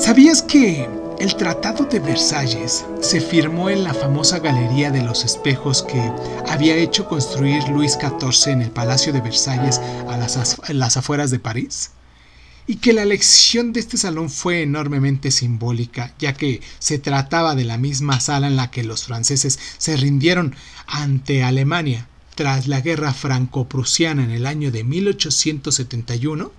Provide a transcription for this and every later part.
¿Sabías que el Tratado de Versalles se firmó en la famosa Galería de los Espejos que había hecho construir Luis XIV en el Palacio de Versalles a las, afueras de París? y que la elección de este salón fue enormemente simbólica, ya que se trataba de la misma sala en la que los franceses se rindieron ante Alemania tras la guerra franco-prusiana en el año de 1871.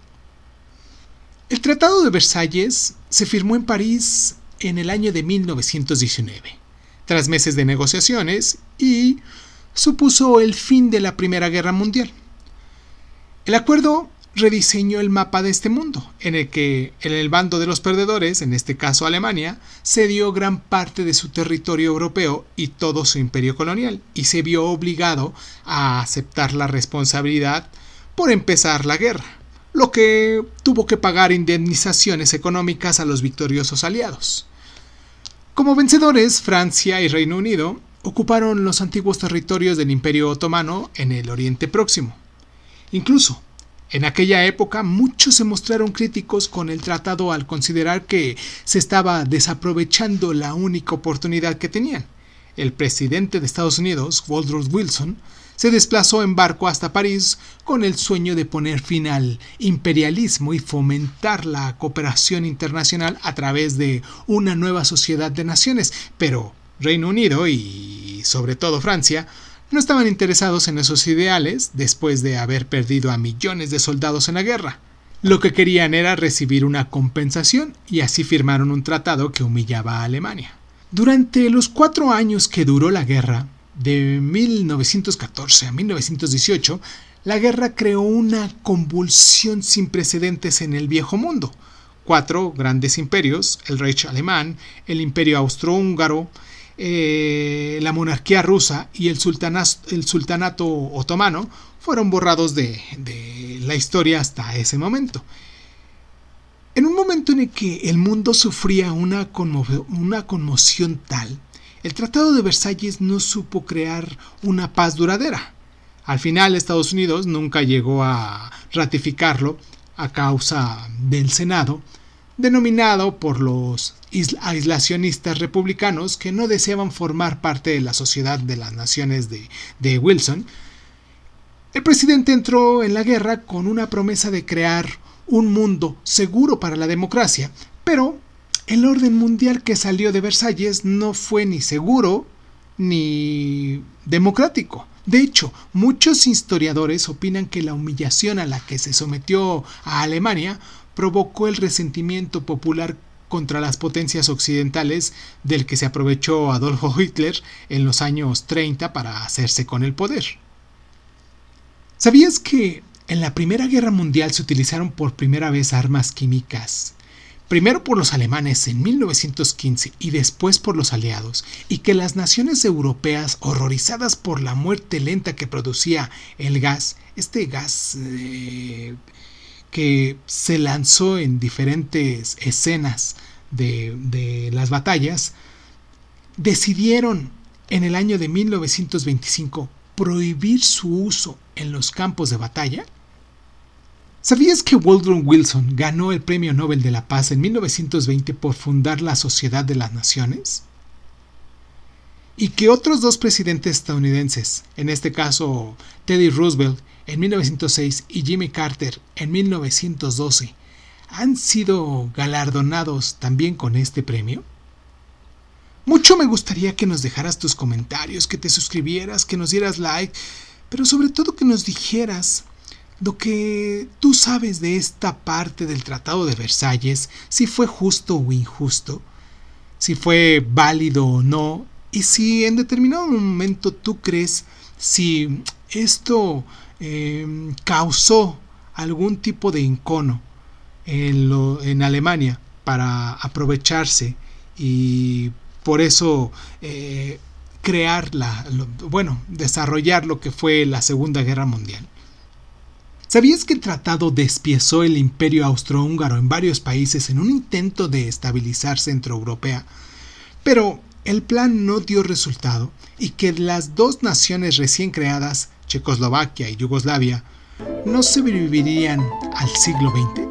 El Tratado de Versalles se firmó en París en el año de 1919, tras meses de negociaciones y supuso el fin de la Primera Guerra Mundial. El acuerdo rediseñó el mapa de este mundo, en el que en el bando de los perdedores, en este caso Alemania, cedió gran parte de su territorio europeo y todo su imperio colonial, y se vio obligado a aceptar la responsabilidad por empezar la guerra, lo que tuvo que pagar indemnizaciones económicas a los victoriosos aliados. Como vencedores, Francia y Reino Unido ocuparon los antiguos territorios del Imperio Otomano en el Oriente Próximo. Incluso, en aquella época muchos se mostraron críticos con el tratado al considerar que se estaba desaprovechando la única oportunidad que tenían. El presidente de Estados Unidos, Woodrow Wilson, se desplazó en barco hasta París con el sueño de poner fin al imperialismo y fomentar la cooperación internacional a través de una nueva sociedad de naciones, pero Reino Unido y sobre todo Francia no estaban interesados en esos ideales después de haber perdido a millones de soldados en la guerra. Lo que querían era recibir una compensación y así firmaron un tratado que humillaba a Alemania. Durante los cuatro años que duró la guerra, de 1914 a 1918, la guerra creó una convulsión sin precedentes en el viejo mundo. Cuatro grandes imperios, el Reich alemán, el imperio austrohúngaro, eh, la monarquía rusa y el, el, sultanato otomano, fueron borrados de, de la historia hasta ese momento. En un momento en el que el mundo sufría una, una conmoción tal, el Tratado de Versalles no supo crear una paz duradera. Al final Estados Unidos nunca llegó a ratificarlo a causa del Senado, denominado por los aislacionistas republicanos que no deseaban formar parte de la sociedad de las naciones de, de Wilson. El presidente entró en la guerra con una promesa de crear un mundo seguro para la democracia, pero el orden mundial que salió de Versalles no fue ni seguro ni democrático. De hecho, muchos historiadores opinan que la humillación a la que se sometió a Alemania provocó el resentimiento popular contra las potencias occidentales del que se aprovechó Adolfo Hitler en los años 30 para hacerse con el poder. ¿Sabías que en la Primera Guerra Mundial se utilizaron por primera vez armas químicas primero por los alemanes en 1915 y después por los aliados, y que las naciones europeas, horrorizadas por la muerte lenta que producía el gas, este gas eh, que se lanzó en diferentes escenas de, de las batallas, decidieron en el año de 1925 prohibir su uso en los campos de batalla ¿Sabías que Woodrow Wilson ganó el Premio Nobel de la Paz en 1920 por fundar la Sociedad de las Naciones? Y que otros dos presidentes estadounidenses, en este caso Teddy Roosevelt en 1906 y Jimmy Carter en 1912, han sido galardonados también con este premio? Mucho me gustaría que nos dejaras tus comentarios, que te suscribieras, que nos dieras like, pero sobre todo que nos dijeras lo que tú sabes de esta parte del Tratado de Versalles, si fue justo o injusto, si fue válido o no, y si en determinado momento tú crees si esto em, causó algún tipo de encono en, en Alemania para aprovecharse y por eso eh, crear la, bueno, desarrollar lo que fue la Segunda Guerra Mundial. ¿Sabías que el tratado despiezó el imperio austrohúngaro en varios países en un intento de estabilizar Centroeuropea? Pero el plan no dio resultado y que las dos naciones recién creadas, Checoslovaquia y Yugoslavia, no sobrevivirían al siglo XX?